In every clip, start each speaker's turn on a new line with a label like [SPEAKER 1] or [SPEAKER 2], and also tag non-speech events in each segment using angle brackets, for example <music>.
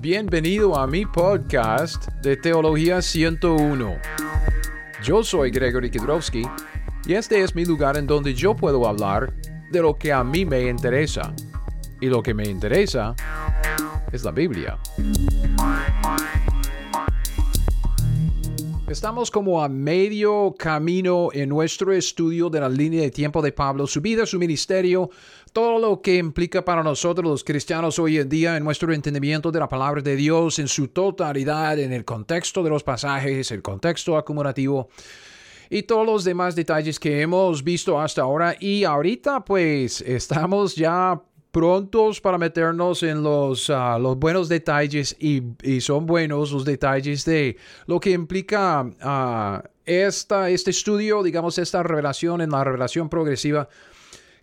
[SPEAKER 1] Bienvenido a mi podcast de Teología 101. Yo soy Gregory Kidrowski y este es mi lugar en donde yo puedo hablar de lo que a mí me interesa. Y lo que me interesa es la Biblia. Estamos como a medio camino en nuestro estudio de la línea de tiempo de Pablo, su vida, su ministerio, todo lo que implica para nosotros los cristianos hoy en día en nuestro entendimiento de la palabra de Dios en su totalidad, en el contexto de los pasajes, el contexto acumulativo y todos los demás detalles que hemos visto hasta ahora. Y ahorita pues estamos ya prontos para meternos en los, ah, los buenos detalles y, son buenos los detalles de lo que implica uh, esta, este estudio, digamos, esta revelación en la revelación progresiva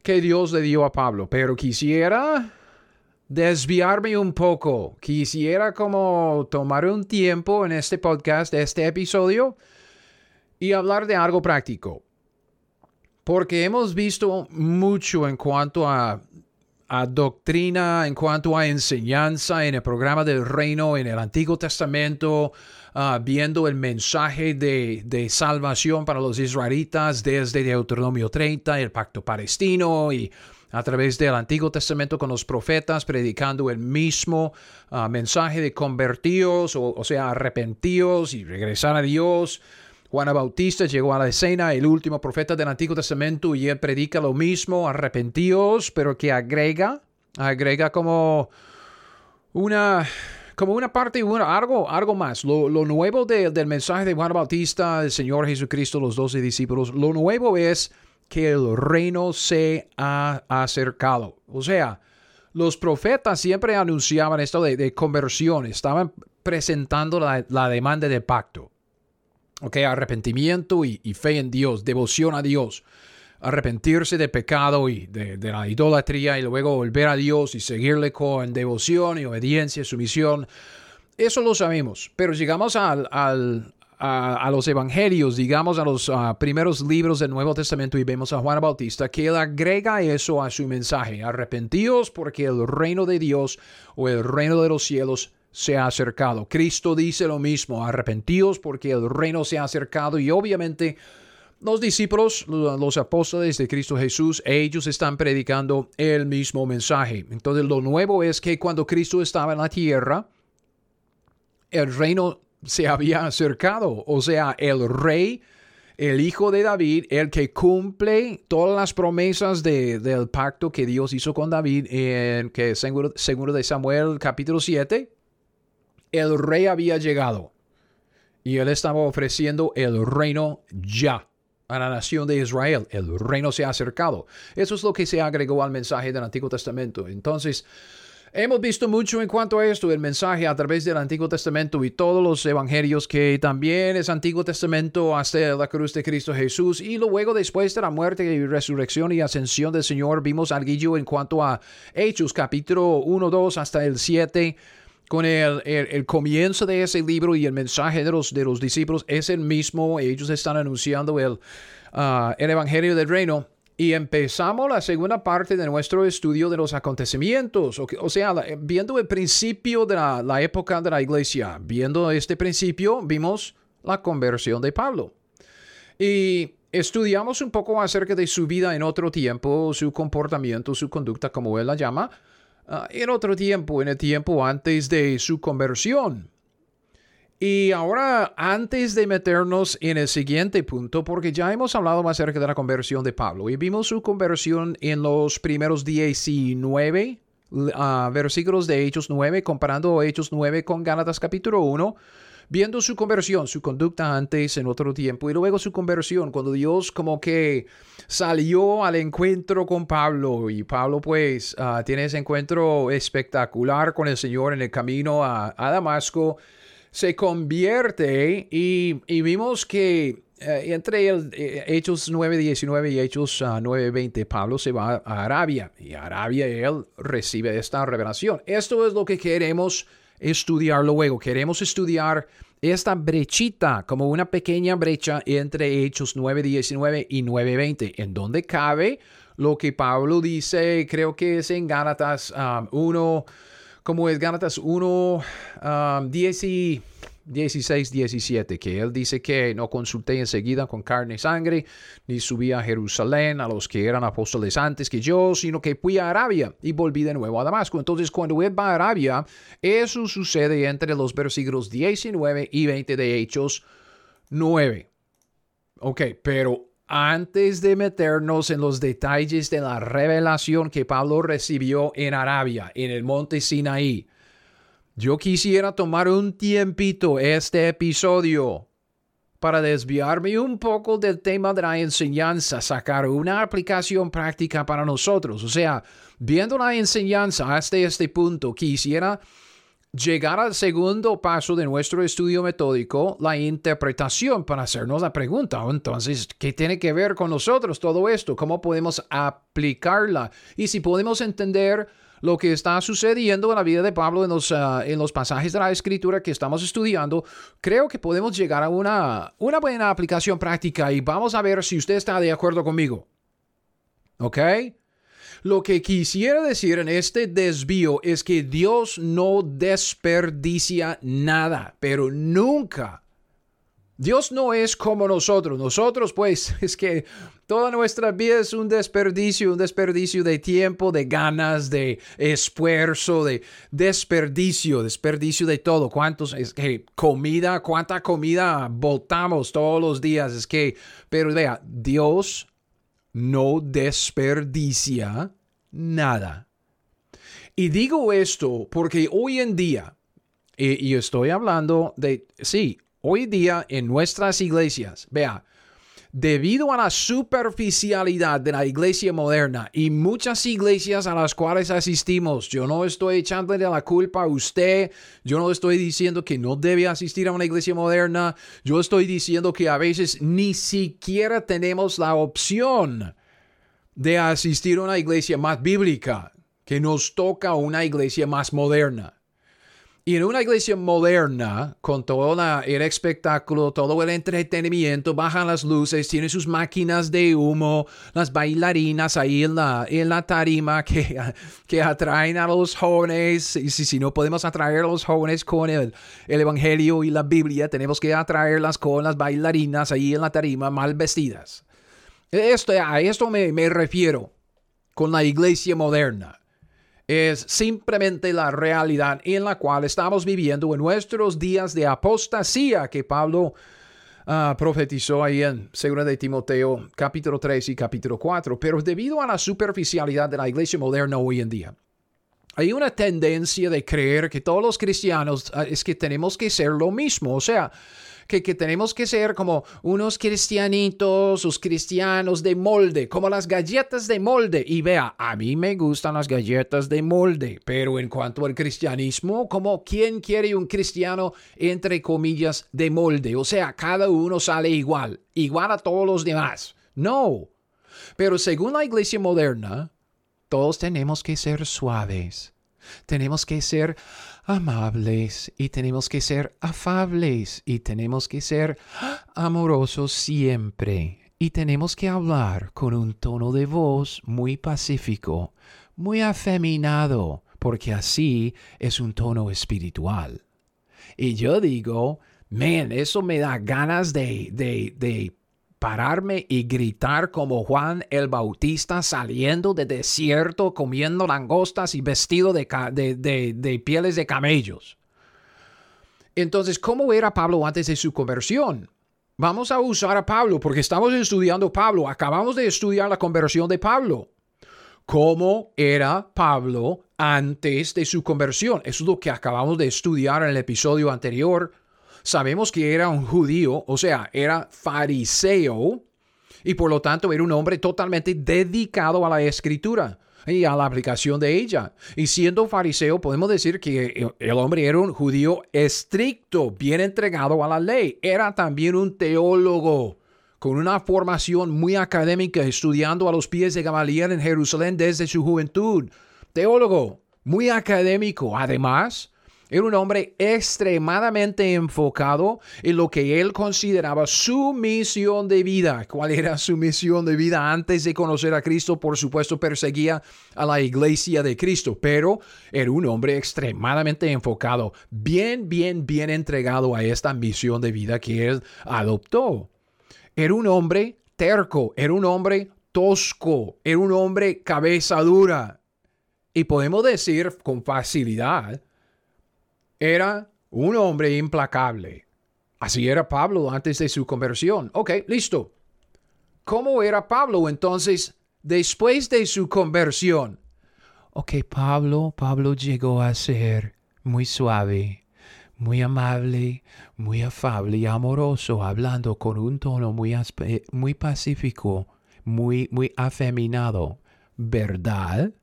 [SPEAKER 1] que Dios le dio a Pablo. Pero quisiera desviarme un poco, quisiera como tomar un tiempo en este podcast, este episodio, y hablar de algo práctico. Porque hemos visto mucho en cuanto a a doctrina, en cuanto a enseñanza en el programa del reino en el Antiguo Testamento, ah, viendo el mensaje de, de, salvación para los israelitas desde Deuteronomio 30, el pacto palestino y a través del Antiguo Testamento con los profetas predicando el mismo ah, mensaje de convertidos, o, o sea, arrepentidos y regresar a Dios. Juan Bautista llegó a la escena, el último profeta del Antiguo Testamento, y él predica lo mismo, arrepentidos, pero que agrega, agrega como una, como una parte, algo, algo más. Lo, nuevo del mensaje de Juan Bautista, el Señor Jesucristo, los doce discípulos, lo nuevo es que el reino se ha acercado. O sea, los profetas siempre anunciaban esto de, conversión, estaban presentando la demanda de pacto. Ok, arrepentimiento y, fe en Dios, devoción a Dios. Arrepentirse de pecado y de, la idolatría y luego volver a Dios y seguirle con devoción y obediencia, y sumisión. Eso lo sabemos, pero llegamos al, a, los evangelios, digamos a los primeros libros del Nuevo Testamento y vemos a Juan Bautista que él agrega eso a su mensaje. Arrepentidos porque el reino de Dios o el reino de los cielos se ha acercado. Cristo dice lo mismo, arrepentidos porque el reino se ha acercado y obviamente los discípulos, los apóstoles de Cristo Jesús, ellos están predicando el mismo mensaje. Entonces lo nuevo es que cuando Cristo estaba en la tierra, el reino se había acercado, o sea, el rey, el hijo de David, el que cumple todas las promesas del pacto que Dios hizo con David, en que seguro, seguro de Samuel capítulo 7, el rey había llegado y él estaba ofreciendo el reino ya a la nación de Israel. El reino se ha acercado. Eso es lo que se agregó al mensaje del Antiguo Testamento. Entonces, hemos visto mucho en cuanto a esto, el mensaje a través del Antiguo Testamento y todos los evangelios que también es Antiguo Testamento hasta la cruz de Cristo Jesús. Y luego después de la muerte y resurrección y ascensión del Señor, vimos algo en cuanto a Hechos capítulo 1, 2 hasta el 7 con el, el, comienzo de ese libro y el mensaje de los, de los discípulos es el mismo. Ellos están anunciando el, ah, el Evangelio del Reino. Y empezamos la segunda parte de nuestro estudio de los acontecimientos. O, sea, viendo el principio de la, la época de la iglesia, viendo este principio, vimos la conversión de Pablo. Y estudiamos un poco acerca de su vida en otro tiempo, su comportamiento, su conducta, como él la llama. Ah, en otro tiempo, en el tiempo antes de su conversión. Y ahora, antes de meternos en el siguiente punto, porque ya hemos hablado más acerca de la conversión de Pablo y vimos su conversión en los primeros 19 uh, versículos de Hechos 9, comparando Hechos 9 con Gálatas capítulo 1 viendo su conversión, su conducta antes en otro tiempo y luego su conversión, cuando Dios como que salió al encuentro con Pablo y Pablo pues ah, tiene ese encuentro espectacular con el Señor en el camino a, Damasco, se convierte y, vimos que eh, entre el, eh, Hechos 9.19 y Hechos 9.20, ah, Pablo se va a Arabia y Arabia él recibe esta revelación. Esto es lo que queremos estudiar luego. Queremos estudiar esta brechita como una pequeña brecha entre Hechos 9.19 y 9.20, en donde cabe lo que Pablo dice, creo que es en Gálatas 1. Um, como es Gálatas 1, 10 y 16, 17, que él dice que no consulté enseguida con carne y sangre, ni subí a Jerusalén a los que eran apóstoles antes que yo, sino que fui a Arabia y volví de nuevo a Damasco. Entonces, cuando él va a Arabia, eso sucede entre los versículos 19 y 20 de Hechos 9. Ok, pero antes de meternos en los detalles de la revelación que Pablo recibió en Arabia, en el monte Sinaí, yo quisiera tomar un tiempito este episodio para desviarme un poco del tema de la enseñanza, sacar una aplicación práctica para nosotros. O sea, viendo la enseñanza hasta este punto, quisiera llegar al segundo paso de nuestro estudio metódico, la interpretación, para hacernos la pregunta, entonces, ¿qué tiene que ver con nosotros todo esto? ¿Cómo podemos aplicarla? Y si podemos entender lo que está sucediendo en la vida de Pablo en los, ah, en los pasajes de la escritura que estamos estudiando, creo que podemos llegar a una, una buena aplicación práctica y vamos a ver si usted está de acuerdo conmigo. ¿Ok? Lo que quisiera decir en este desvío es que Dios no desperdicia nada, pero nunca Dios no es como nosotros. Nosotros, pues, <laughs> es que toda nuestra vida es un desperdicio, un desperdicio de tiempo, de ganas, de esfuerzo, de desperdicio, desperdicio de todo. ¿Cuántos, es que comida, cuánta comida botamos todos los días? Es que, pero vea, Dios no desperdicia nada. Y digo esto porque hoy en día, y, y estoy hablando de, sí, hoy día en nuestras iglesias, vea, debido a la superficialidad de la iglesia moderna y muchas iglesias a las cuales asistimos, yo no estoy echándole la culpa a usted, yo no estoy diciendo que no debe asistir a una iglesia moderna, yo estoy diciendo que a veces ni siquiera tenemos la opción de asistir a una iglesia más bíblica, que nos toca una iglesia más moderna. Y en una iglesia moderna, con todo el espectáculo, todo el entretenimiento, bajan las luces, tienen sus máquinas de humo, las bailarinas ahí en la, en la tarima <laughs> que, que atraen a los jóvenes. Y si, si no podemos atraer a los jóvenes con el, el Evangelio y la Biblia, tenemos que atraerlas con las bailarinas ahí en la tarima mal vestidas. Esto, a esto me, me refiero con la iglesia moderna es simplemente la realidad en la cual estamos viviendo en nuestros días de apostasía que Pablo ah, profetizó ahí en 2 de Timoteo capítulo 3 y capítulo 4. Pero debido a la superficialidad de la iglesia moderna hoy en día, hay una tendencia de creer que todos los cristianos ah, es que tenemos que ser lo mismo. O sea, que, tenemos que ser como unos cristianitos, los cristianos de molde, como las galletas de molde. Y vea, a mí me gustan las galletas de molde, pero en cuanto al cristianismo, como quién quiere un cristiano entre comillas de molde? O sea, cada uno sale igual, igual a todos los demás. No. Pero según la iglesia moderna, todos tenemos que ser suaves. Tenemos que ser amables y tenemos que ser afables y tenemos que ser amorosos siempre. Y tenemos que hablar con un tono de voz muy pacífico, muy afeminado, porque así es un tono espiritual. Y yo digo, man, eso me da ganas de, de, de pararme y gritar como Juan el Bautista saliendo de desierto comiendo langostas y vestido de, de, pieles de camellos. Entonces, ¿cómo era Pablo antes de su conversión? Vamos a usar a Pablo porque estamos estudiando Pablo. Acabamos de estudiar la conversión de Pablo. ¿Cómo era Pablo antes de su conversión? Eso es lo que acabamos de estudiar en el episodio anterior Sabemos que era un judío, o sea, era fariseo, y por lo tanto era un hombre totalmente dedicado a la escritura y a la aplicación de ella. Y siendo fariseo, podemos decir que el hombre era un judío estricto, bien entregado a la ley. Era también un teólogo con una formación muy académica, estudiando a los pies de Gamaliel en Jerusalén desde su juventud. Teólogo, muy académico. Además, Era un hombre extremadamente enfocado en lo que él consideraba su misión de vida. ¿Cuál era su misión de vida antes de conocer a Cristo? Por supuesto, perseguía a la iglesia de Cristo, pero era un hombre extremadamente enfocado, bien, bien, bien entregado a esta misión de vida que él adoptó. Era un hombre terco, era un hombre tosco, era un hombre cabeza dura. Y podemos decir con facilidad era un hombre implacable. Así era Pablo antes de su conversión. Ok, listo. ¿Cómo era Pablo entonces después de su conversión? Ok, Pablo, Pablo llegó a ser muy suave, muy amable, muy afable y amoroso, hablando con un tono muy, muy pacífico, muy, muy afeminado. ¿Verdad?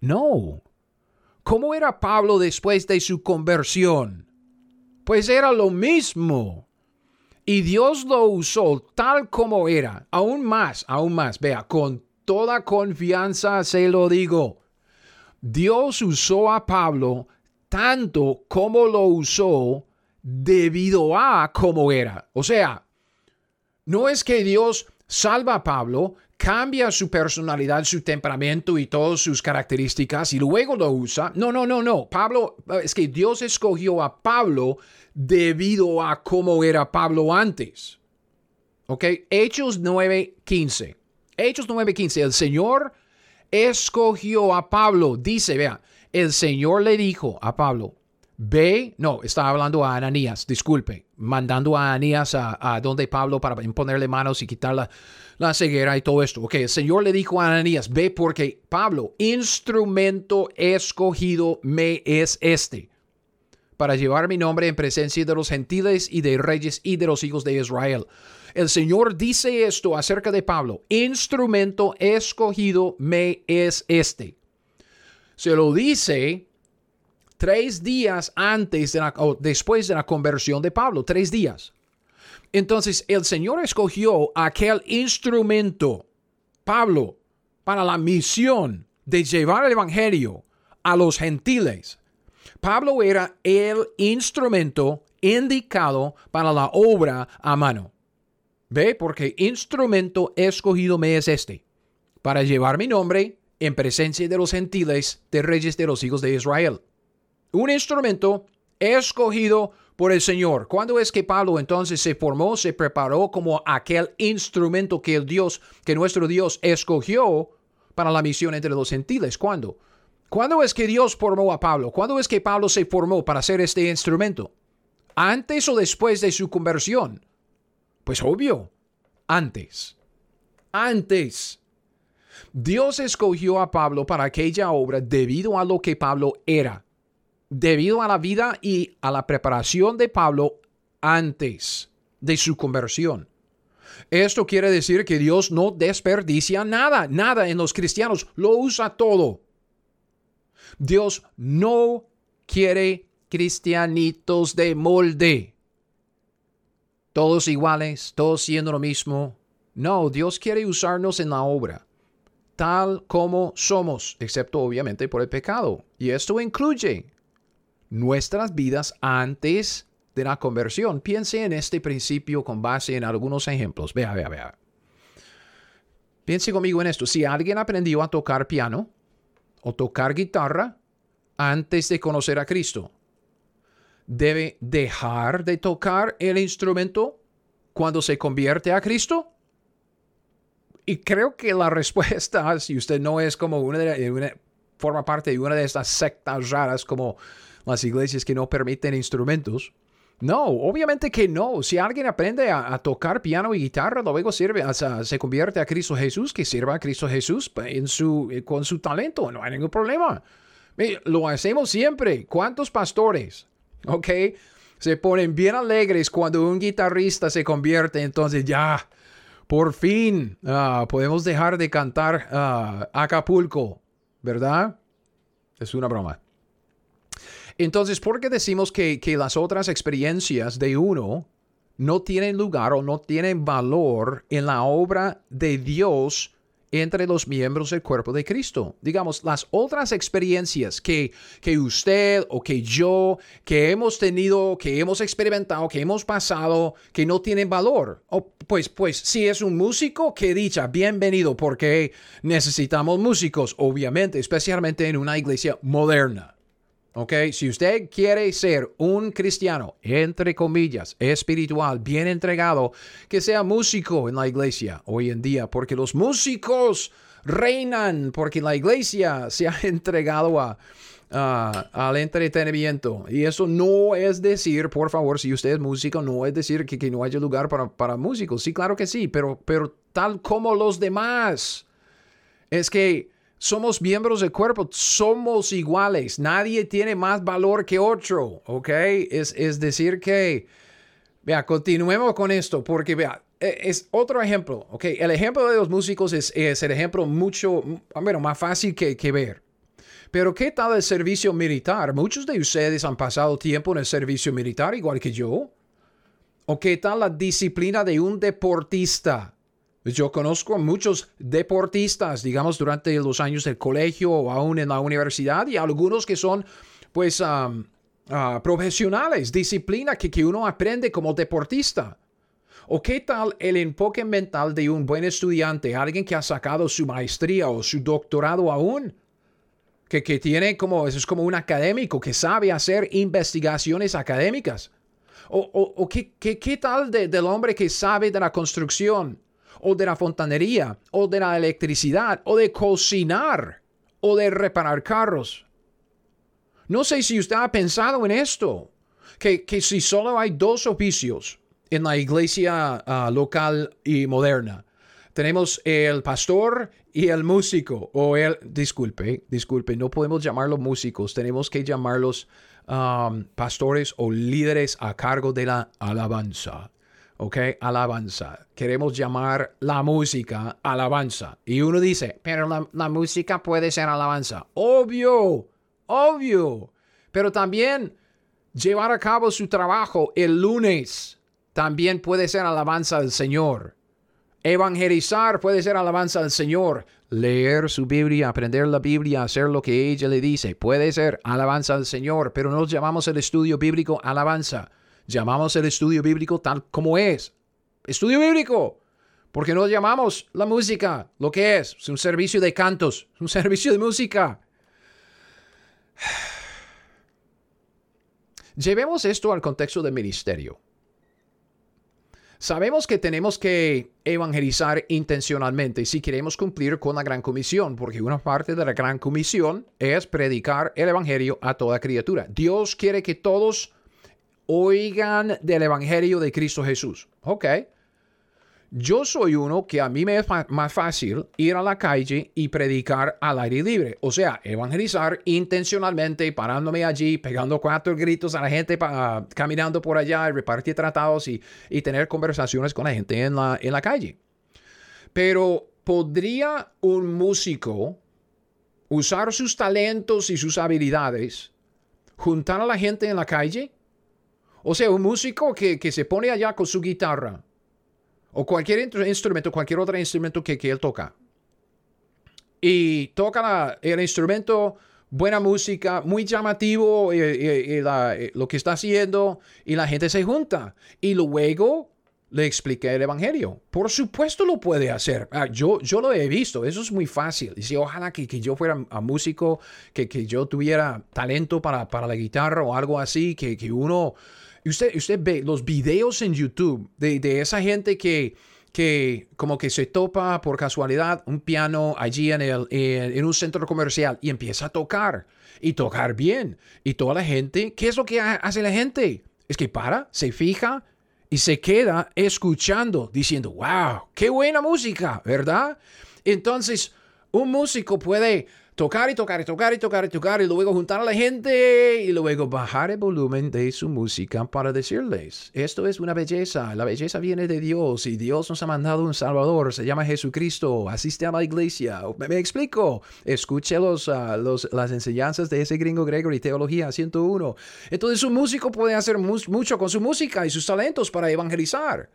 [SPEAKER 1] No. ¿Cómo era Pablo después de su conversión? Pues era lo mismo. Y Dios lo usó tal como era, aún más, aún más. Vea, con toda confianza se lo digo. Dios usó a Pablo tanto como lo usó debido a cómo era. O sea, no es que Dios salva a Pablo, cambia su personalidad, su temperamento y todas sus características y luego lo usa. No, no, no, no. Pablo, es que Dios escogió a Pablo debido a cómo era Pablo antes. ¿Ok? Hechos 9:15. Hechos 9:15. El Señor escogió a Pablo. Dice, vea, el Señor le dijo a Pablo, Ve, no, estaba hablando a Ananías, disculpe, mandando a Ananías a, donde Pablo para imponerle manos y quitar la, ceguera y todo esto. Ok, el Señor le dijo a Ananías, ve porque Pablo, instrumento escogido me es este, para llevar mi nombre en presencia de los gentiles y de reyes y de los hijos de Israel. El Señor dice esto acerca de Pablo, instrumento escogido me es este. Se lo dice tres días antes de la, después de la conversión de Pablo, tres días. Entonces el Señor escogió aquel instrumento, Pablo, para la misión de llevar el Evangelio a los gentiles. Pablo era el instrumento indicado para la obra a mano. ¿Ve? Porque instrumento escogido me es este, para llevar mi nombre en presencia de los gentiles, de reyes de los hijos de Israel un instrumento escogido por el Señor. ¿Cuándo es que Pablo entonces se formó, se preparó como aquel instrumento que el Dios, que nuestro Dios escogió para la misión entre los gentiles? ¿Cuándo? ¿Cuándo es que Dios formó a Pablo? ¿Cuándo es que Pablo se formó para ser este instrumento? ¿Antes o después de su conversión? Pues obvio, antes. Antes. Dios escogió a Pablo para aquella obra debido a lo que Pablo era debido a la vida y a la preparación de Pablo antes de su conversión. Esto quiere decir que Dios no desperdicia nada, nada en los cristianos, lo usa todo. Dios no quiere cristianitos de molde, todos iguales, todos siendo lo mismo. No, Dios quiere usarnos en la obra, tal como somos, excepto obviamente por el pecado. Y esto incluye nuestras vidas antes de la conversión. Piense en este principio con base en algunos ejemplos. Vea, vea, vea. Piense conmigo en esto. Si alguien aprendió a tocar piano o tocar guitarra antes de conocer a Cristo, ¿debe dejar de tocar el instrumento cuando se convierte a Cristo? Y creo que la <laughs> respuesta, si usted no es como una de forma parte de una de estas sectas raras como las iglesias que no permiten instrumentos. No, obviamente que no. Si alguien aprende a, tocar piano y guitarra, luego sirve, se convierte a Cristo Jesús, que sirva a Cristo Jesús en su, con su talento. No hay ningún problema. Lo hacemos siempre. ¿Cuántos pastores? ¿Ok? Se ponen bien alegres cuando un guitarrista se convierte. Entonces ya, por fin, ah, podemos dejar de cantar ah, Acapulco. ¿Verdad? Es una broma. Entonces, ¿por qué decimos que, las otras experiencias de uno no tienen lugar o no tienen valor en la obra de Dios entre los miembros del cuerpo de Cristo. Digamos, las otras experiencias que, que usted o que yo, que hemos tenido, que hemos experimentado, que hemos pasado, que no tienen valor. O, pues, pues, si es un músico, qué dicha, bienvenido, porque necesitamos músicos, obviamente, especialmente en una iglesia moderna. ¿Ok? Si usted quiere ser un cristiano, entre comillas, espiritual, bien entregado, que sea músico en la iglesia hoy en día, porque los músicos reinan, porque la iglesia se ha <laughs> entregado a, al entretenimiento. Y eso no es decir, por favor, si usted es músico, no es decir que, que no haya lugar para, para, músicos. Sí, claro que sí, pero, pero tal como los demás. Es que somos miembros del cuerpo, somos iguales, nadie tiene más valor que otro, ¿ok? Es, es decir que, vea, continuemos con esto, porque vea, e, es otro ejemplo, ¿ok? El ejemplo de los músicos es, es el ejemplo mucho, bueno, más fácil que, que ver. Pero ¿qué tal el servicio militar? Muchos de ustedes han pasado tiempo en el servicio militar, igual que yo. ¿O qué tal la disciplina de un deportista? Pues yo conozco a muchos deportistas, digamos, durante los años del colegio o aún en la universidad y algunos que son, pues, ah, profesionales, disciplina que, que uno aprende como deportista. ¿O qué tal el enfoque mental de un buen estudiante, alguien que ha sacado su maestría o su doctorado aún? Que, que tiene como, es como un académico que sabe hacer investigaciones académicas. ¿O, o, o qué, qué, qué, tal de, del hombre que sabe de la construcción? O de la fontanería, o de la electricidad, o de cocinar, o de reparar carros. No sé si usted ha pensado en esto, que, si solo hay dos oficios en la iglesia ah, local y moderna, tenemos el pastor y el músico, o el, disculpe, disculpe, no podemos llamarlos músicos, tenemos que llamarlos um, pastores o líderes a cargo de la alabanza. ¿Ok? Alabanza. Queremos llamar la música alabanza. Y uno dice, pero la, música puede ser alabanza. Obvio, obvio. Pero también llevar a cabo su trabajo el lunes también puede ser alabanza al Señor. Evangelizar puede ser alabanza al Señor. Leer su Biblia, aprender la Biblia, hacer lo que ella le dice, puede ser alabanza al Señor, pero no llamamos el estudio bíblico alabanza llamamos el estudio bíblico tal como es. Estudio bíblico. Porque no llamamos la música lo que es. Es un servicio de cantos, un servicio de música. <sighs> Llevemos esto al contexto del ministerio. Sabemos que tenemos que evangelizar intencionalmente si queremos cumplir con la gran comisión, porque una parte de la gran comisión es predicar el evangelio a toda criatura. Dios quiere que todos oigan del Evangelio de Cristo Jesús. Ok. Yo soy uno que a mí me es más fácil ir a la calle y predicar al aire libre. O sea, evangelizar intencionalmente, parándome allí, pegando cuatro gritos a la gente, caminando por allá, repartir tratados y, y, tener conversaciones con la gente en la, en la calle. Pero ¿podría un músico usar sus talentos y sus habilidades, juntar a la gente en la calle o sea, un músico que, se pone allá con su guitarra o cualquier instrumento, cualquier otro instrumento que, él toca. Y toca el instrumento, buena música, muy llamativo lo que está haciendo y la gente se junta. Y luego le expliqué el Evangelio. Por supuesto lo puede hacer. Ah, yo, yo lo he visto, eso es muy fácil. Y si ojalá que, yo fuera a músico, que, yo tuviera talento para, para la guitarra o algo así, que, que uno usted, usted ve los videos en YouTube de, esa gente que, que como que se topa por casualidad un piano allí en, el, en, un centro comercial y empieza a tocar y tocar bien. Y toda la gente, ¿qué es lo que hace la gente? Es que para, se fija y se queda escuchando, diciendo, wow, qué buena música, ¿verdad? Entonces, un músico puede tocar y tocar y tocar y tocar y tocar y luego juntar a la gente y luego bajar el volumen de su música para decirles, esto es una belleza, la belleza viene de Dios y Dios nos ha mandado un Salvador, se llama Jesucristo, asiste a la iglesia. ¿Me, explico? Escuche los, ah, los, las enseñanzas de ese gringo Gregory, Teología 101. Entonces un músico puede hacer mucho con su música y sus talentos para evangelizar.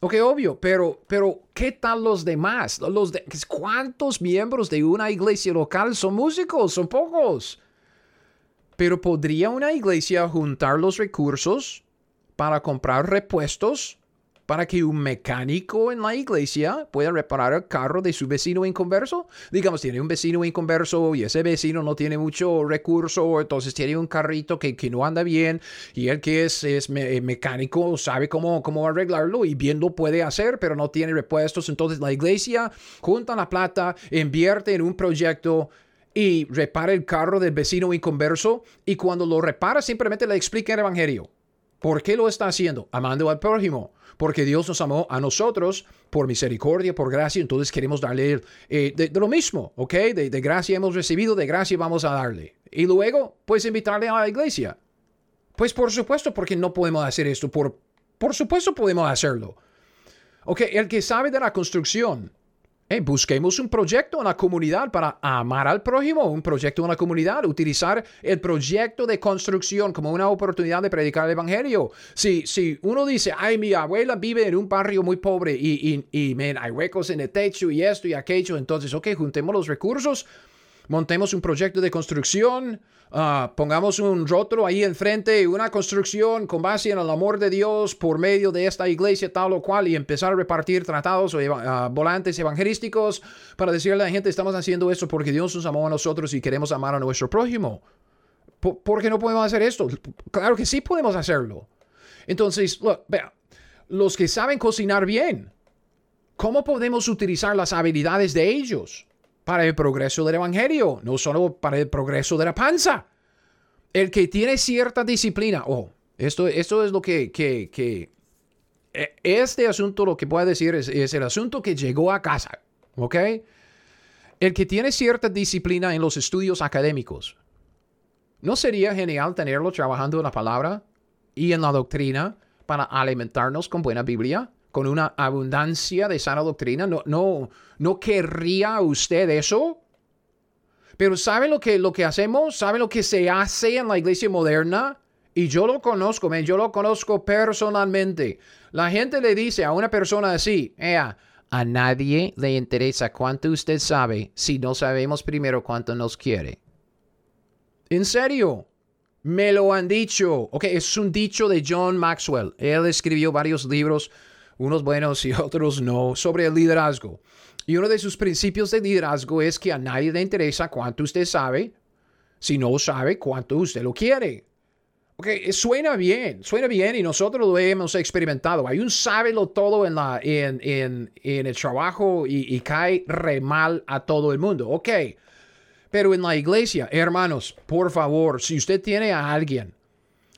[SPEAKER 1] Ok, obvio, pero, pero ¿qué tal los demás? Los ¿Cuántos miembros de una iglesia local son músicos? Son pocos. Pero ¿podría una iglesia juntar los recursos para comprar repuestos para que un mecánico en la iglesia pueda reparar el carro de su vecino inconverso. Digamos, tiene un vecino inconverso y ese vecino no tiene mucho recurso, entonces tiene un carrito que, que no anda bien y el que es, es mecánico sabe cómo, cómo arreglarlo y bien lo puede hacer, pero no tiene repuestos. Entonces la iglesia junta la plata, invierte en un proyecto y repara el carro del vecino inconverso y cuando lo repara simplemente le explica el evangelio. ¿Por qué lo está haciendo? Amando al prójimo porque Dios nos amó a nosotros por misericordia, por gracia, entonces queremos darle eh, de, lo mismo, ¿ok? De, gracia hemos recibido, de gracia vamos a darle. Y luego, pues invitarle a la iglesia. Pues por supuesto, porque no podemos hacer esto, por, por supuesto podemos hacerlo. Ok, el que sabe de la construcción, busquemos un proyecto en la comunidad para amar al prójimo, un proyecto en la comunidad, utilizar el proyecto de construcción como una oportunidad de predicar el evangelio. Si, si uno dice, ay, mi abuela vive en un barrio muy pobre y, y, y hay huecos en el techo y esto y aquello, entonces, ok, juntemos los recursos, montemos un proyecto de construcción, Ah, pongamos un rostro ahí enfrente, una construcción con base en el amor de Dios por medio de esta iglesia tal o cual y empezar a repartir tratados o ah, volantes evangelísticos para decirle a la gente estamos haciendo esto porque Dios nos amó a nosotros y queremos amar a nuestro prójimo. ¿Por, qué no podemos hacer esto? Claro que sí podemos hacerlo. Entonces, vea, los que saben cocinar bien, ¿cómo podemos utilizar las habilidades de ellos? Para el progreso del Evangelio, no solo para el progreso de la panza. El que tiene cierta disciplina, oh, esto, esto es lo que, que, que e, este asunto, lo que puedo decir es el asunto que llegó a casa, ¿ok? El que tiene cierta disciplina en los estudios académicos, ¿no sería genial tenerlo trabajando en la palabra y en la doctrina para alimentarnos con buena Biblia? Con una abundancia de sana doctrina. No, no, no querría usted eso. Pero ¿sabe lo que, lo que hacemos? ¿Sabe lo que se hace en la iglesia moderna? Y yo lo conozco, yo lo conozco personalmente. La gente le dice a una persona así, Ea, a nadie le interesa cuánto usted sabe si no sabemos primero cuánto nos quiere. En serio, me lo han dicho. Ok, es un dicho de John Maxwell. Él escribió varios libros unos buenos y <laughs> otros no, sobre el liderazgo. Y uno de sus principios de liderazgo es que a nadie le interesa cuánto usted sabe, si no sabe cuánto usted lo quiere. Ok, suena bien, suena bien y nosotros lo hemos experimentado. Hay un sábelo todo en, la, en, en, en el trabajo y, y, cae re mal a todo el mundo. Ok, pero en la iglesia, hermanos, por favor, si usted tiene a alguien,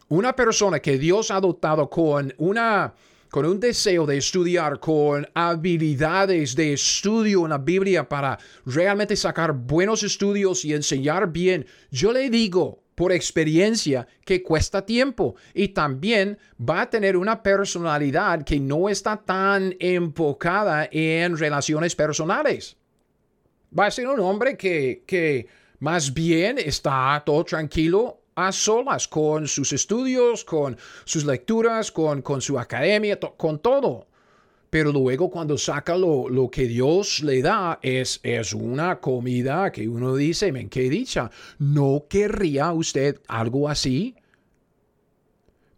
[SPEAKER 1] una persona que Dios ha dotado con una con un deseo de estudiar, con habilidades de estudio en la Biblia para realmente sacar buenos estudios y enseñar bien, yo le digo por experiencia que cuesta tiempo y también va a tener una personalidad que no está tan enfocada en relaciones personales. Va a ser un hombre que, que más bien está todo tranquilo a solas con sus estudios, con sus lecturas, con, con su academia, con todo. Pero luego cuando saca lo, lo, que Dios le da es, es una comida que uno dice, men, qué dicha, ¿no querría usted algo así?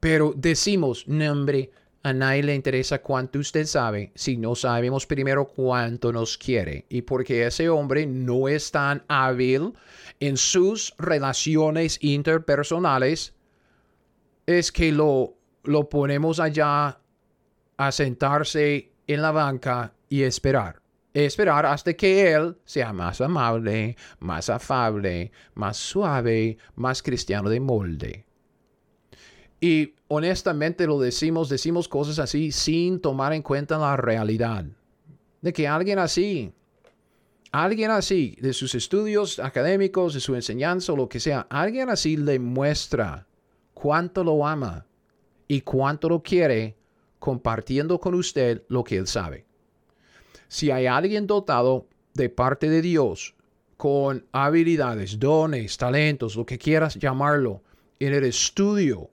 [SPEAKER 1] Pero decimos, nombre, a nadie le interesa cuánto usted sabe si no sabemos primero cuánto nos quiere. Y porque ese hombre no es tan hábil en sus relaciones interpersonales, es que lo, lo ponemos allá a sentarse en la banca y esperar. Esperar hasta que él sea más amable, más afable, más suave, más cristiano de molde. Y honestamente lo decimos, decimos cosas así sin tomar en cuenta la realidad. De que alguien así, alguien así, de sus estudios académicos, de su enseñanza o lo que sea, alguien así le muestra cuánto lo ama y cuánto lo quiere compartiendo con usted lo que él sabe. Si hay alguien dotado de parte de Dios con habilidades, dones, talentos, lo que quieras llamarlo, en el estudio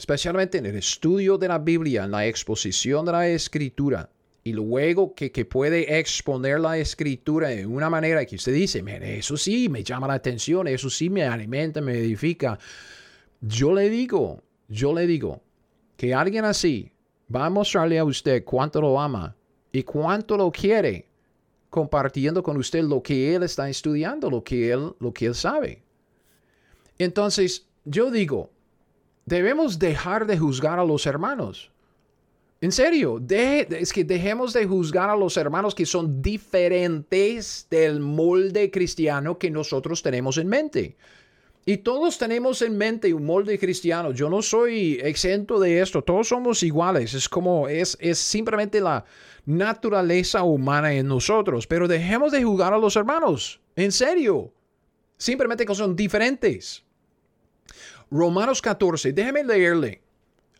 [SPEAKER 1] especialmente en el estudio de la Biblia, en la exposición de la escritura, y luego que, que, puede exponer la escritura de una manera que usted dice, eso sí me llama la atención, eso sí me alimenta, me edifica. Yo le digo, yo le digo que alguien así va a mostrarle a usted cuánto lo ama y cuánto lo quiere, compartiendo con usted lo que él está estudiando, lo que él, lo que él sabe. Entonces, yo digo, debemos dejar de juzgar a los hermanos. En serio, es que dejemos de juzgar a los hermanos que son diferentes del molde cristiano que nosotros tenemos en mente. Y todos tenemos en mente un molde cristiano. Yo no soy exento de esto. Todos somos iguales. Es como, es, es simplemente la naturaleza humana en nosotros. Pero dejemos de juzgar a los hermanos. En serio. Simplemente que son diferentes. Romanos 14. Déjeme leerle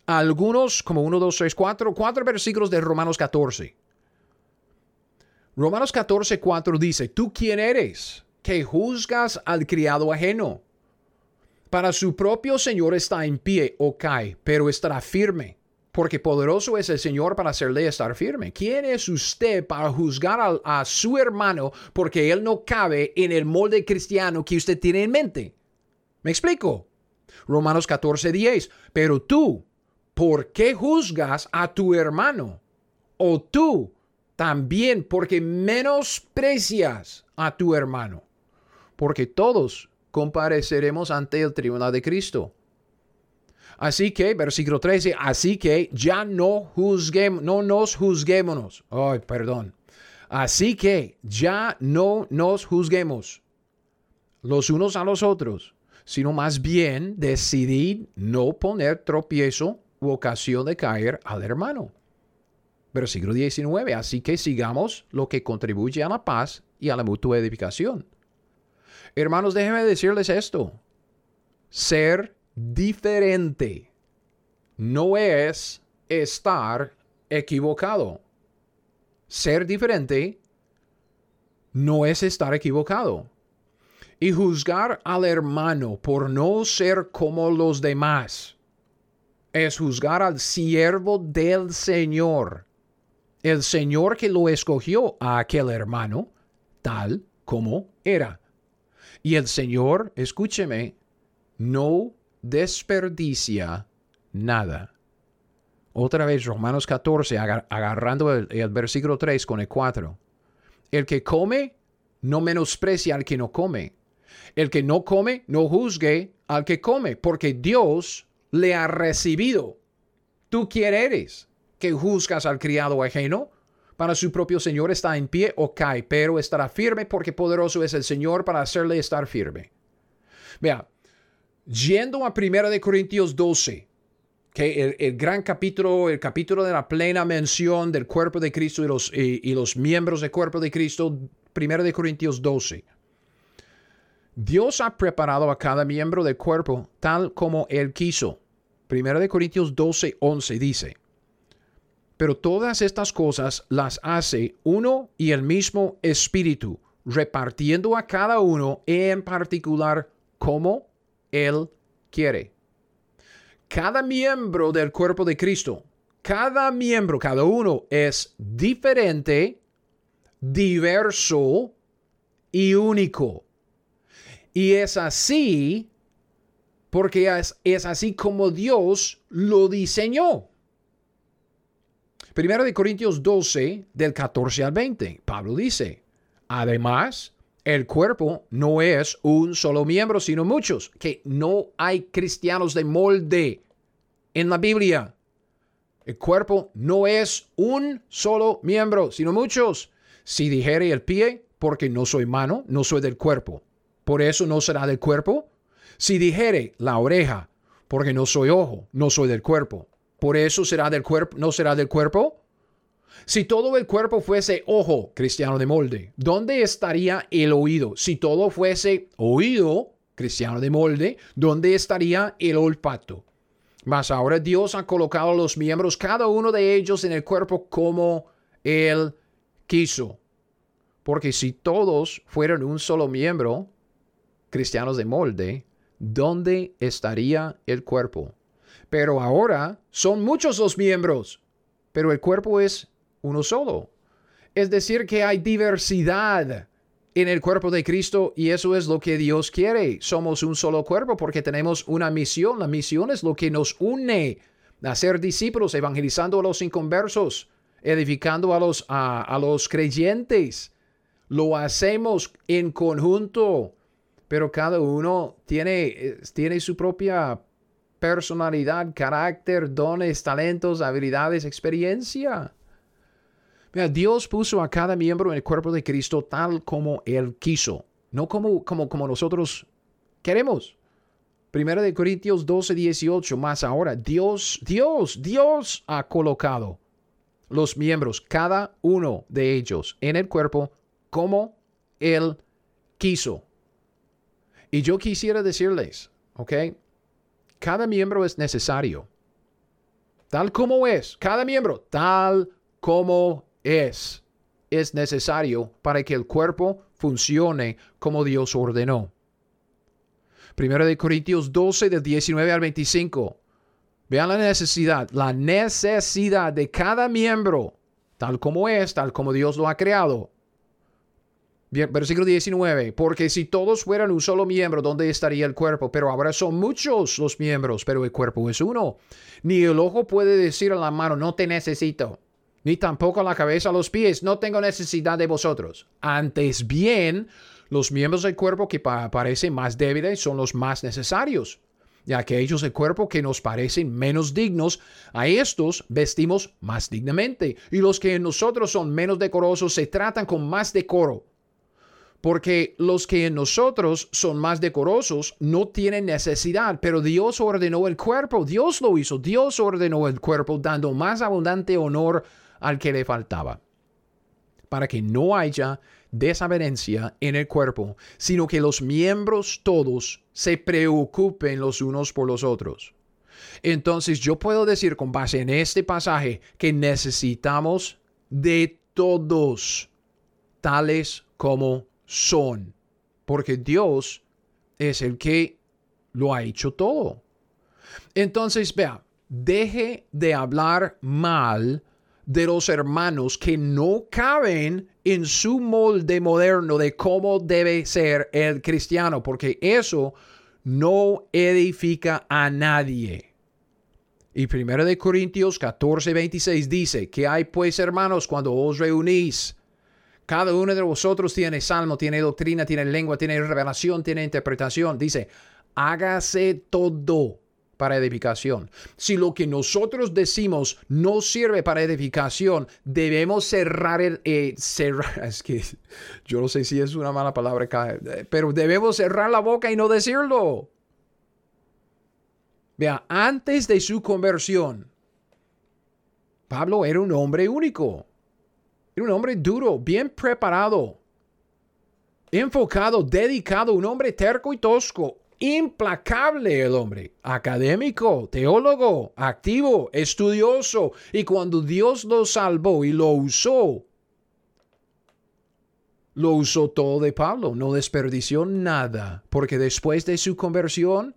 [SPEAKER 1] algunos, como 1, 2, 3, 4, cuatro versículos de Romanos 14. Romanos 14, 4 dice, ¿tú quién eres que juzgas al criado ajeno? Para su propio Señor está en pie o cae, pero estará firme, porque poderoso es el Señor para hacerle estar firme. ¿Quién es usted para juzgar a, a su hermano porque él no cabe en el molde cristiano que usted tiene en mente? ¿Me explico? Romanos 14, 10. Pero tú, ¿por qué juzgas a tu hermano? O tú también, porque menosprecias a tu hermano. Porque todos compareceremos ante el tribunal de Cristo. Así que, versículo 13, así que ya no juzguemos, no nos juzguémonos. Ay, perdón. Así que ya no nos juzguemos los unos a los otros, sino más bien decidid no poner tropiezo u ocasión de caer al hermano. Versículo 19. Así que sigamos lo que contribuye a la paz y a la mutua edificación. Hermanos, déjenme decirles esto. Ser diferente no es estar equivocado. Ser diferente no es estar equivocado. Y juzgar al hermano por no ser como los demás es juzgar al siervo del Señor, el Señor que lo escogió a aquel hermano tal como era. Y el Señor, escúcheme, no desperdicia nada. Otra vez Romanos 14, agarrando el, el, versículo 3 con el 4. El que come, no menosprecia al que no come. El que no come, no juzgue al que come, porque Dios le ha recibido. ¿Tú quién eres que juzgas al criado ajeno? Para su propio Señor está en pie o cae, pero estará firme porque poderoso es el Señor para hacerle estar firme. Vea, yendo a 1 de Corintios 12, que el, gran capítulo, el capítulo de la plena mención del cuerpo de Cristo y los, y los miembros del cuerpo de Cristo, 1 de Corintios 12. Dios ha preparado a cada miembro del cuerpo tal como Él quiso. Primera de Corintios 12, 11 dice, pero todas estas cosas las hace uno y el mismo Espíritu, repartiendo a cada uno en particular como Él quiere. Cada miembro del cuerpo de Cristo, cada miembro, cada uno es diferente, diverso y único. Y es así porque es, así como Dios lo diseñó. Primero de Corintios 12, del 14 al 20, Pablo dice, además, el cuerpo no es un solo miembro, sino muchos, que no hay cristianos de molde en la Biblia. El cuerpo no es un solo miembro, sino muchos. Si dijere el pie, porque no soy mano, no soy del cuerpo por eso no será del cuerpo? Si dijere la oreja, porque no soy ojo, no soy del cuerpo, por eso será del cuerpo, no será del cuerpo? Si todo el cuerpo fuese ojo, cristiano de molde, ¿dónde estaría el oído? Si todo fuese oído, cristiano de molde, ¿dónde estaría el olfato? Mas ahora Dios ha colocado los miembros, cada uno de ellos en el cuerpo como Él quiso. Porque si todos fueran un solo miembro, cristianos de molde, ¿dónde estaría el cuerpo? Pero ahora son muchos los miembros, pero el cuerpo es uno solo. Es decir, que hay diversidad en el cuerpo de Cristo y eso es lo que Dios quiere. Somos un solo cuerpo porque tenemos una misión. La misión es lo que nos une a ser discípulos, evangelizando a los inconversos, edificando a los, a, los creyentes. Lo hacemos en conjunto, pero cada uno tiene, tiene su propia personalidad, carácter, dones, talentos, habilidades, experiencia. Mira, Dios puso a cada miembro en el cuerpo de Cristo tal como Él quiso, no como, como, como nosotros queremos. Primero de Corintios 12, 18, más ahora, Dios, Dios, Dios ha colocado los miembros, cada uno de ellos, en el cuerpo como Él quiso. Y yo quisiera decirles, ¿ok? Cada miembro es necesario. Tal como es. Cada miembro, tal como es. Es necesario para que el cuerpo funcione como Dios ordenó. Primero de Corintios 12, del 19 al 25. Vean la necesidad, la necesidad de cada miembro, tal como es, tal como Dios lo ha creado. Versículo 19, porque si todos fueran un solo miembro, ¿dónde estaría el cuerpo? Pero ahora son muchos los miembros, pero el cuerpo es uno. Ni el ojo puede decir a la mano, no te necesito. Ni tampoco la cabeza a los pies, no tengo necesidad de vosotros. Antes bien, los miembros del cuerpo que parecen más débiles son los más necesarios. Y aquellos del cuerpo que nos parecen menos dignos, a estos vestimos más dignamente. Y los que en nosotros son menos decorosos se tratan con más decoro porque los que en nosotros son más decorosos no tienen necesidad, pero Dios ordenó el cuerpo, Dios lo hizo, Dios ordenó el cuerpo dando más abundante honor al que le faltaba, para que no haya desavenencia en el cuerpo, sino que los miembros todos se preocupen los unos por los otros. Entonces yo puedo decir con base en este pasaje que necesitamos de todos, tales como son, porque Dios es el que lo ha hecho todo. Entonces, vea, deje de hablar mal de los hermanos que no caben en su molde moderno de cómo debe ser el cristiano, porque eso no edifica a nadie. Y primero de Corintios 14, 26 dice, que hay pues hermanos cuando os reunís? Cada uno de vosotros tiene salmo, tiene doctrina, tiene lengua, tiene revelación, tiene interpretación. Dice, hágase todo para edificación. Si lo que nosotros decimos no sirve para edificación, debemos cerrar el... Eh, cerrar, <laughs> es que yo no sé si es una mala palabra, pero debemos cerrar la boca y no decirlo. Vea, antes de su conversión, Pablo era un hombre único. Un hombre duro, bien preparado, enfocado, dedicado, un hombre terco y tosco, implacable el hombre, académico, teólogo, activo, estudioso. Y cuando Dios lo salvó y lo usó, lo usó todo de Pablo, no desperdició nada, porque después de su conversión,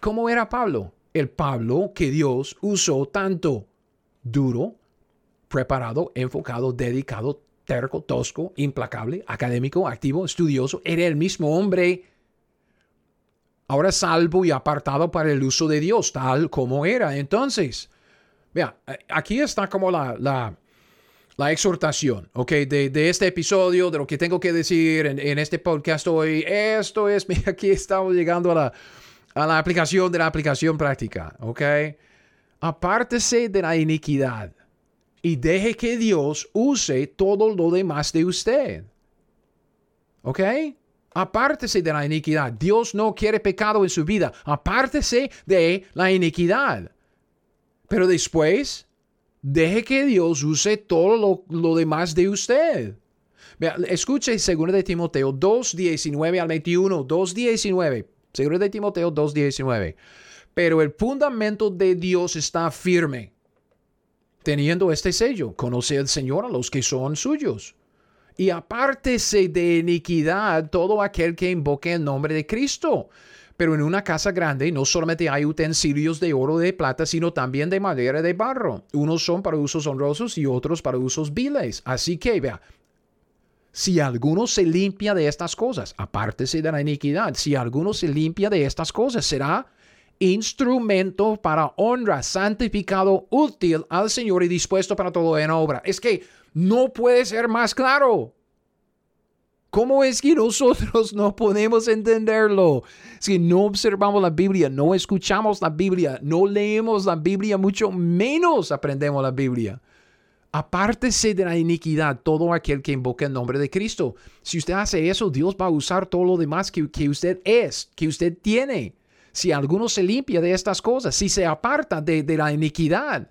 [SPEAKER 1] ¿cómo era Pablo? El Pablo que Dios usó tanto, duro, preparado, enfocado, dedicado, terco, tosco, implacable, académico, activo, estudioso. Era el mismo hombre, ahora salvo y apartado para el uso de Dios, tal como era. Entonces, vea, aquí está como la, la, exhortación, ¿ok? De, de, este episodio, de lo que tengo que decir en, en este podcast hoy. Esto es, <laughs> mira, aquí estamos llegando a la, a la aplicación de la aplicación práctica, ¿ok? Apártese de la iniquidad y deje que Dios use todo lo demás de usted. ¿Ok? Apártese de la iniquidad. Dios no quiere pecado en su vida. Apártese de la iniquidad. Pero después, deje que Dios use todo lo, demás de usted. escuche 2 de Timoteo 2, 19 al 21. 2, 19. 2 de Timoteo 2, 19. Pero el fundamento de Dios está firme teniendo este sello, conoce al Señor a los que son suyos. Y apártese de iniquidad todo aquel que invoque el nombre de Cristo. Pero en una casa grande no solamente hay utensilios de oro de plata, sino también de madera de barro. Unos son para usos honrosos y otros para usos viles. Así que, vea, si alguno se limpia de estas cosas, apártese de la iniquidad. Si alguno se limpia de estas cosas, será instrumento para honra, santificado, útil al Señor y dispuesto para todo en obra. Es que no puede ser más claro. ¿Cómo es que nosotros no podemos entenderlo? Si no observamos la Biblia, no escuchamos la Biblia, no leemos la Biblia, mucho menos aprendemos la Biblia. Apártese de la iniquidad todo aquel que invoca el nombre de Cristo. Si usted hace eso, Dios va a usar todo lo demás que, que usted es, que usted tiene. Si alguno se limpia de estas cosas, si se aparta de, de la iniquidad,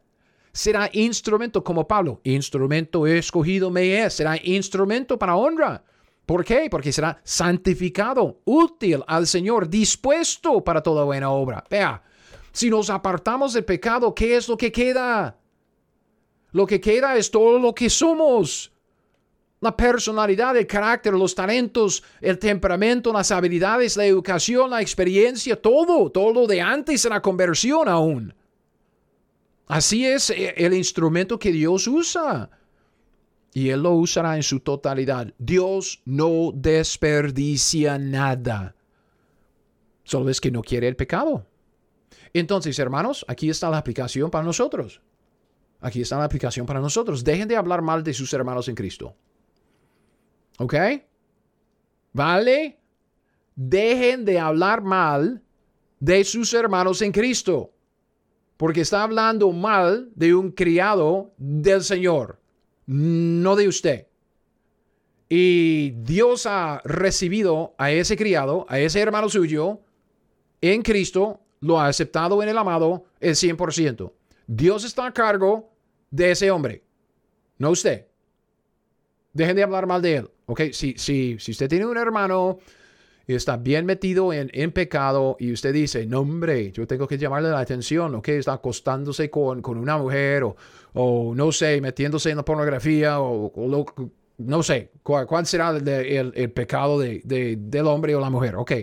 [SPEAKER 1] será instrumento como Pablo. Instrumento escogido me es, será instrumento para honra. ¿Por qué? Porque será santificado, útil al Señor, dispuesto para toda buena obra. Vea, si nos apartamos del pecado, ¿qué es lo que queda? Lo que queda es todo lo que somos la personalidad, el carácter, los talentos, el temperamento, las habilidades, la educación, la experiencia, todo, todo de antes de la conversión aún. Así es eh, el instrumento que Dios usa. Y Él lo usará en su totalidad. Dios no desperdicia nada. Solo es que no quiere el pecado. Entonces, hermanos, aquí está la aplicación para nosotros. Aquí está la aplicación para nosotros. Dejen de hablar mal de sus hermanos en Cristo. ¿Ok? ¿Vale? Dejen de hablar mal de sus hermanos en Cristo. Porque está hablando mal de un criado del Señor, no de usted. Y Dios ha recibido a ese criado, a ese hermano suyo, en Cristo, lo ha aceptado en el amado el 100%. Dios está a cargo de ese hombre, no usted. Dejen de hablar mal de él. Ok, si, si, si usted tiene un hermano y está bien metido en, en, pecado y usted dice, no hombre, yo tengo que llamarle la atención, ok, está acostándose con, con una mujer o, o, no sé, metiéndose en la pornografía o, no sé, ¿cuál, será el, el, el pecado de, de, del hombre o la mujer? Ok,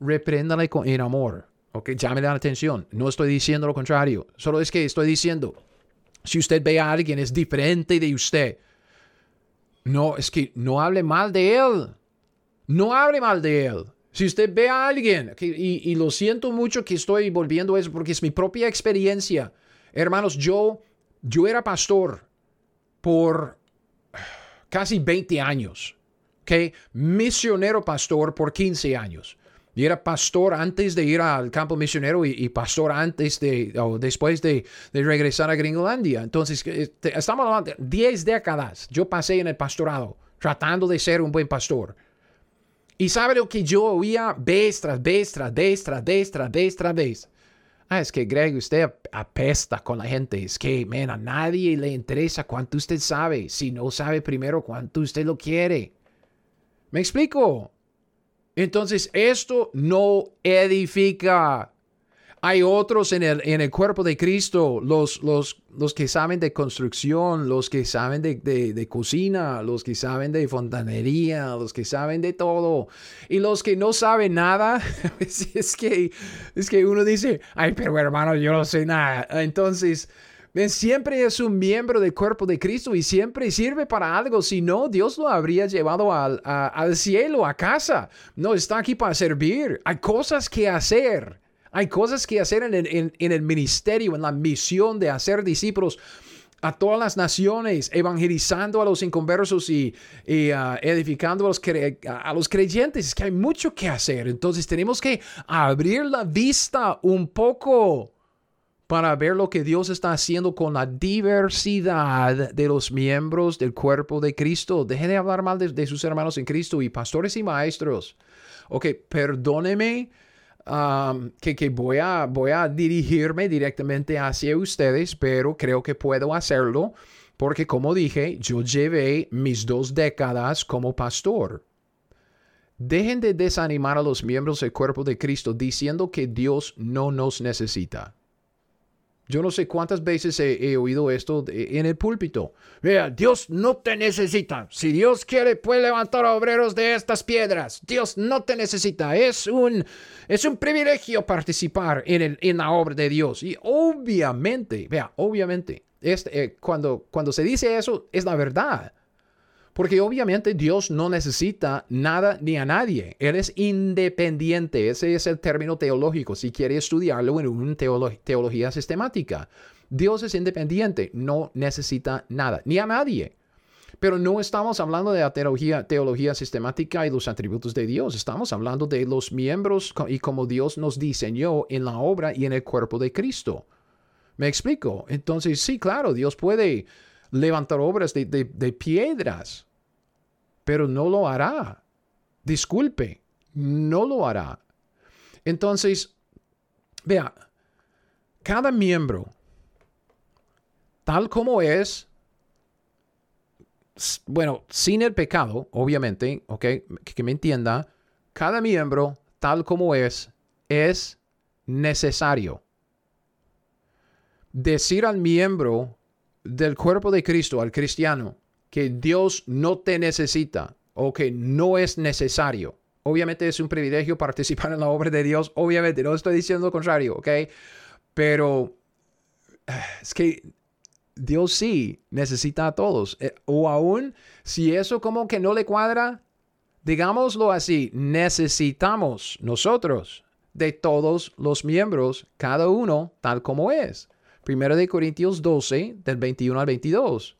[SPEAKER 1] repréndale con, en amor, ok, llámele la atención. No estoy diciendo lo contrario, solo es que estoy diciendo, si usted ve a alguien es diferente de usted, no, es que no hable mal de él. No hable mal de él. Si usted ve a alguien, y, lo siento mucho que estoy volviendo a eso porque es mi propia experiencia. Hermanos, yo, yo era pastor por casi 20 años. ¿okay? Misionero pastor por 15 años. Y era pastor antes de ir al campo misionero y, pastor antes de, o después de, regresar a Gringolandia. Entonces, este, estamos hablando de 10 décadas. Yo pasé en el pastorado, tratando de ser un buen pastor. Y sabe lo que yo oía vez, tras vez, tras vez, tras vez. Ah, es que Greg, usted apesta con la gente. Es que, man, a nadie le interesa cuánto usted sabe. Si no sabe primero cuánto usted lo quiere. ¿Me explico? Entonces, esto no edifica. Hay otros en el, en el cuerpo de Cristo, los, los, los que saben de construcción, los que saben de, de, cocina, los que saben de fontanería, los que saben de todo. Y los que no saben nada, <laughs> es, que, es que uno dice, ay, pero hermano, yo no sé nada. Entonces, Siempre es un miembro del cuerpo de Cristo y siempre sirve para algo. Si no, Dios lo habría llevado al, al cielo, a casa. No, está aquí para servir. Hay cosas que hacer. Hay cosas que hacer en el, ministerio, en la misión de hacer discípulos a todas las naciones, evangelizando a los inconversos y, uh, edificando a los, a los creyentes. Es que hay mucho que hacer. Entonces tenemos que abrir la vista un poco para ver lo que Dios está haciendo con la diversidad de los miembros del cuerpo de Cristo. Dejen de hablar mal de, sus hermanos en Cristo y pastores y maestros. Ok, perdóneme um, que, que, voy, a, voy a dirigirme directamente hacia ustedes, pero creo que puedo hacerlo porque como dije, yo llevé mis dos décadas como pastor. Dejen de desanimar a los miembros del cuerpo de Cristo diciendo que Dios no nos necesita. Yo no sé cuántas veces he, oído esto en el púlpito. Vea, Dios no te necesita. Si Dios quiere, puede levantar a obreros de estas piedras. Dios no te necesita. Es un, es un privilegio participar en, el, en la obra de Dios. Y obviamente, vea, obviamente, este, eh, cuando, cuando se dice eso, es la verdad. Porque obviamente Dios no necesita nada ni a nadie. Él es independiente. Ese es el término teológico, si quiere estudiarlo en una teología sistemática. Dios es independiente, no necesita nada, ni a nadie. Pero no estamos hablando de la teología, teología sistemática y los atributos de Dios. Estamos hablando de los miembros y cómo Dios nos diseñó en la obra y en el cuerpo de Cristo. ¿Me explico? Entonces, sí, claro, Dios puede levantar obras de, piedras, pero no lo hará. Disculpe, no lo hará. Entonces, vea, cada miembro, tal como es, bueno, sin el pecado, obviamente, ok, que me entienda, cada miembro, tal como es, es necesario. Decir al miembro del cuerpo de Cristo, al cristiano, que Dios no te necesita o que no es necesario. Obviamente es un privilegio participar en la obra de Dios, obviamente, no estoy diciendo lo contrario, ¿ok? Pero eh, es que Dios sí necesita a todos. Eh, o aún si eso como que no le cuadra, digámoslo así, necesitamos nosotros de todos los miembros, cada uno tal como es. Primero de Corintios 12, del 21 al 22.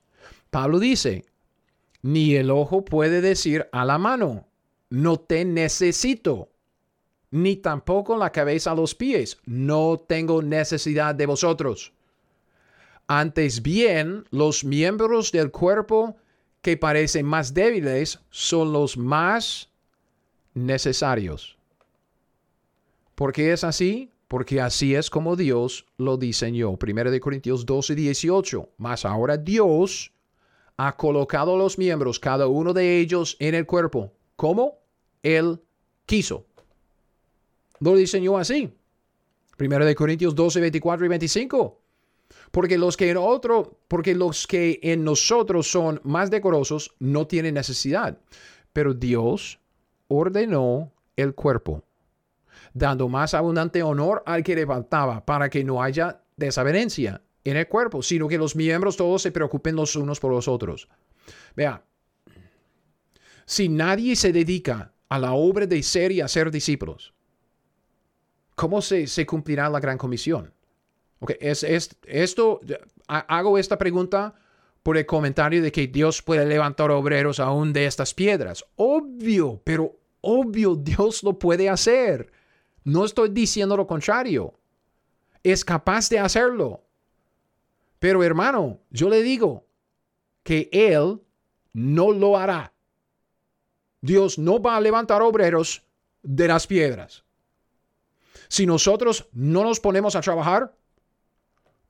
[SPEAKER 1] Pablo dice, ni el ojo puede decir a la mano, no te necesito, ni tampoco la cabeza a los pies, no tengo necesidad de vosotros. Antes bien, los miembros del cuerpo que parecen más débiles son los más necesarios. ¿Por qué es así? Porque así es como Dios lo diseñó. Primero de Corintios 12, 18. Mas ahora Dios ha colocado los miembros, cada uno de ellos, en el cuerpo, como Él quiso. Lo diseñó así. Primero de Corintios 12, 24 y 25. Porque los que en otro, porque los que en nosotros son más decorosos no tienen necesidad. Pero Dios ordenó el cuerpo dando más abundante honor al que le faltaba, para que no haya desavenencia en el cuerpo, sino que los miembros todos se preocupen los unos por los otros. Vea, si nadie se dedica a la obra de ser y hacer discípulos, ¿cómo se, se cumplirá la gran comisión? Okay, es, es, esto, hago esta pregunta por el comentario de que Dios puede levantar obreros aún de estas piedras. Obvio, pero obvio Dios lo puede hacer. No estoy diciendo lo contrario. Es capaz de hacerlo. Pero hermano, yo le digo que Él no lo hará. Dios no va a levantar obreros de las piedras. Si nosotros no nos ponemos a trabajar,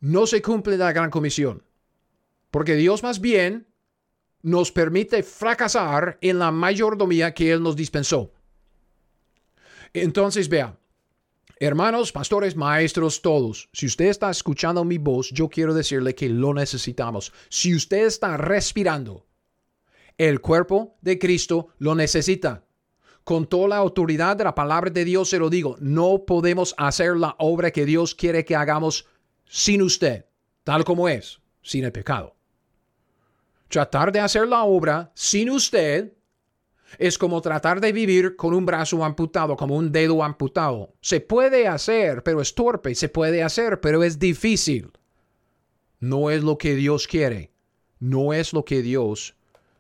[SPEAKER 1] no se cumple la gran comisión. Porque Dios más bien nos permite fracasar en la mayordomía que Él nos dispensó. Entonces, vea, Hermanos, pastores, maestros, todos, si usted está escuchando mi voz, yo quiero decirle que lo necesitamos. Si usted está respirando, el cuerpo de Cristo lo necesita. Con toda la autoridad de la palabra de Dios se lo digo, no podemos hacer la obra que Dios quiere que hagamos sin usted, tal como es, sin el pecado. Tratar de hacer la obra sin usted es como tratar de vivir con un brazo amputado, como un dedo amputado. Se puede hacer, pero es torpe. Se puede hacer, pero es difícil. No es lo que Dios quiere. No es lo que Dios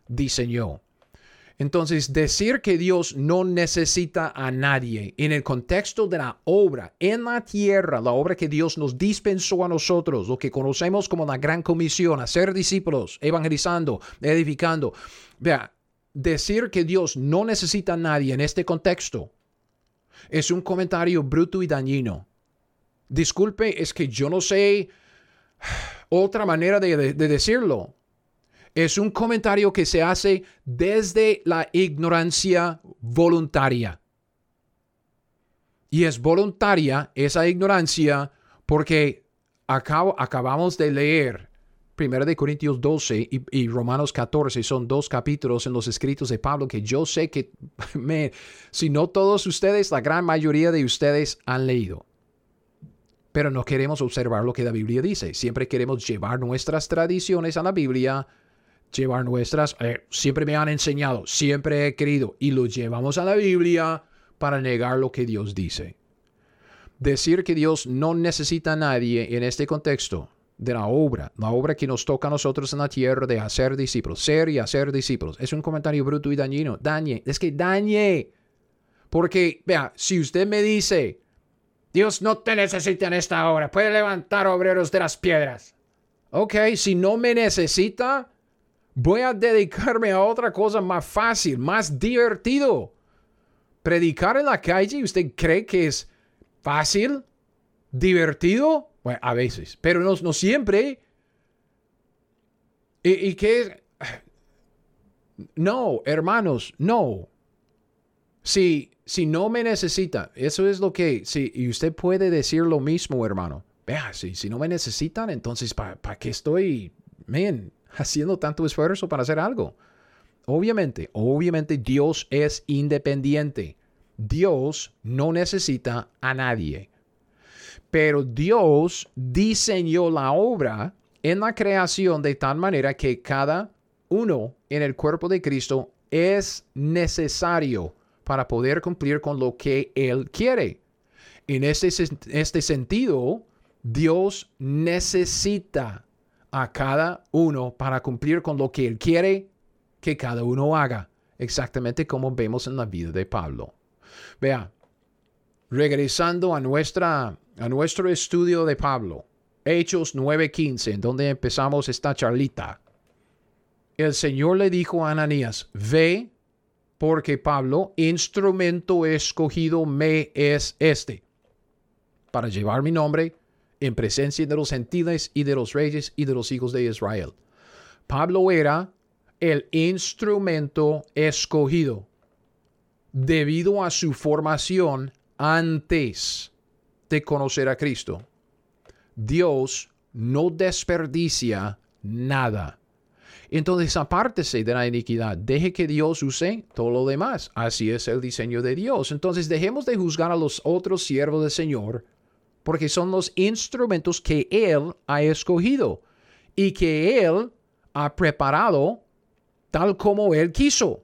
[SPEAKER 1] diseñó. Entonces, decir que Dios no necesita a nadie en el contexto de la obra en la tierra, la obra que Dios nos dispensó a nosotros, lo que conocemos como la gran comisión, hacer discípulos, evangelizando, edificando. Vea, decir que Dios no necesita a nadie en este contexto es un comentario bruto y dañino. Disculpe, es que yo no sé otra manera de, decirlo. Es un comentario que se hace desde la ignorancia voluntaria. Y es voluntaria esa ignorancia porque acabo, acabamos de leer 1 de Corintios 12 y, Romanos 14 son dos capítulos en los escritos de Pablo que yo sé que, <laughs> si no todos ustedes, la gran mayoría de ustedes han leído. Pero no queremos observar lo que la Biblia dice. Siempre queremos llevar nuestras tradiciones a la Biblia, llevar nuestras, eh, siempre me han enseñado, siempre he querido, y lo llevamos a la Biblia para negar lo que Dios dice. Decir que Dios no necesita a nadie en este contexto de la obra, la obra que nos toca a nosotros en la tierra de hacer discípulos, ser y hacer discípulos. Es un comentario bruto y dañino. Dañe, es que dañe. Porque, vea, si usted me dice, Dios no te necesita en esta hora, puede levantar obreros de las piedras. Ok, si no me necesita, voy a dedicarme a otra cosa más fácil, más divertido. Predicar en la calle, ¿usted cree que es fácil? ¿Divertido? Bueno, a veces, pero no, no siempre. ¿Y, y qué? No, hermanos, no. Si, si no me necesita, eso es lo que, si, y usted puede decir lo mismo, hermano. Vea, si, si no me necesitan, entonces, ¿para qué estoy, haciendo tanto esfuerzo para hacer algo? Obviamente, obviamente Dios es independiente. Dios no necesita a nadie. Pero Dios diseñó la obra en la creación de tal manera que cada uno en el cuerpo de Cristo es necesario para poder cumplir con lo que Él quiere. En este, este sentido, Dios necesita a cada uno para cumplir con lo que Él quiere que cada uno haga, exactamente como vemos en la vida de Pablo. Vea, regresando a, nuestra, a nuestro estudio de Pablo, Hechos 9:15, en donde empezamos esta charlita. El Señor le dijo a Ananías, ve porque Pablo, instrumento escogido me es este, para llevar mi nombre en presencia de los gentiles y de los reyes y de los hijos de Israel. Pablo era el instrumento escogido debido a su formación antes de conocer a Cristo. Dios no desperdicia nada. Entonces apártese de la iniquidad, deje que Dios use todo lo demás. Así es el diseño de Dios. Entonces dejemos de juzgar a los otros siervos del Señor, porque son los instrumentos que Él ha escogido y que Él ha preparado tal como Él quiso.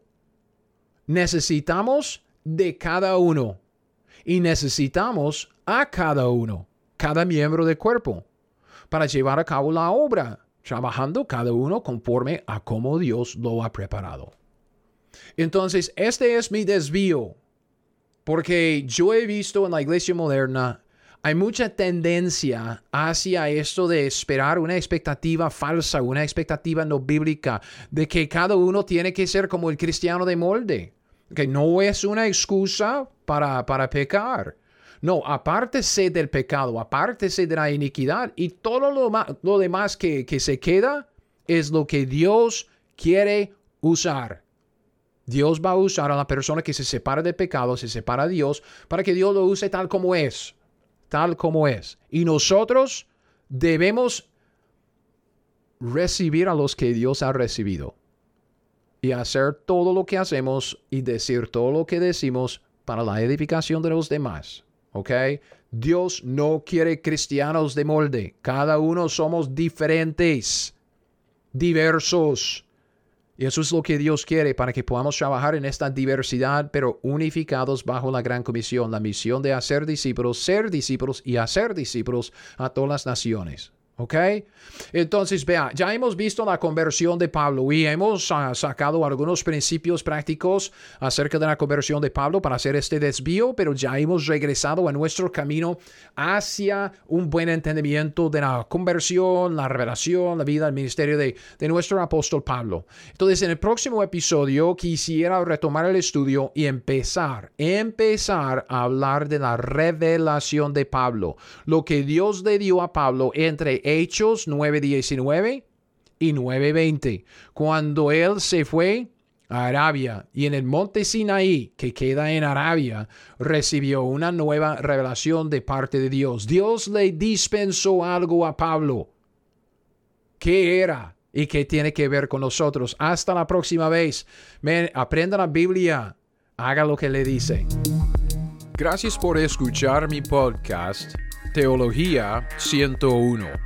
[SPEAKER 1] Necesitamos de cada uno y necesitamos a cada uno, cada miembro del cuerpo, para llevar a cabo la obra, trabajando cada uno conforme a cómo Dios lo ha preparado. Entonces, este es mi desvío, porque yo he visto en la iglesia moderna hay mucha tendencia hacia esto de esperar una expectativa falsa, una expectativa no bíblica, de que cada uno tiene que ser como el cristiano de molde, que no es una excusa para, para pecar. No, apártese del pecado, apártese de la iniquidad y todo lo, demás que, que se queda es lo que Dios quiere usar. Dios va a usar a la persona que se separa del pecado, se separa de Dios, para que Dios lo use tal como es tal como es. Y nosotros debemos recibir a los que Dios ha recibido y hacer todo lo que hacemos y decir todo lo que decimos para la edificación de los demás. ¿Ok? Dios no quiere cristianos de molde. Cada uno somos diferentes, diversos. Y eso es lo que Dios quiere para que podamos trabajar en esta diversidad, pero unificados bajo la gran comisión, la misión de hacer discípulos, ser discípulos y hacer discípulos a todas las naciones. ¿Ok? Entonces, vea, ya hemos visto la conversión de Pablo y hemos ah, sacado algunos principios prácticos acerca de la conversión de Pablo para hacer este desvío, pero ya hemos regresado a nuestro camino hacia un buen entendimiento de la conversión, la revelación, la vida, el ministerio de, de nuestro apóstol Pablo. Entonces, en el próximo episodio quisiera retomar el estudio y empezar, empezar a hablar de la revelación de Pablo, lo que Dios le dio a Pablo entre Hechos 9:19 y 9:20, cuando él se fue a Arabia y en el monte Sinaí, que queda en Arabia, recibió una nueva revelación de parte de Dios. Dios le dispensó algo a Pablo. ¿Qué era? ¿Y qué tiene que ver con nosotros? Hasta la próxima vez. aprenda la Biblia. Haga lo que le dice. Gracias por escuchar mi podcast Teología 101.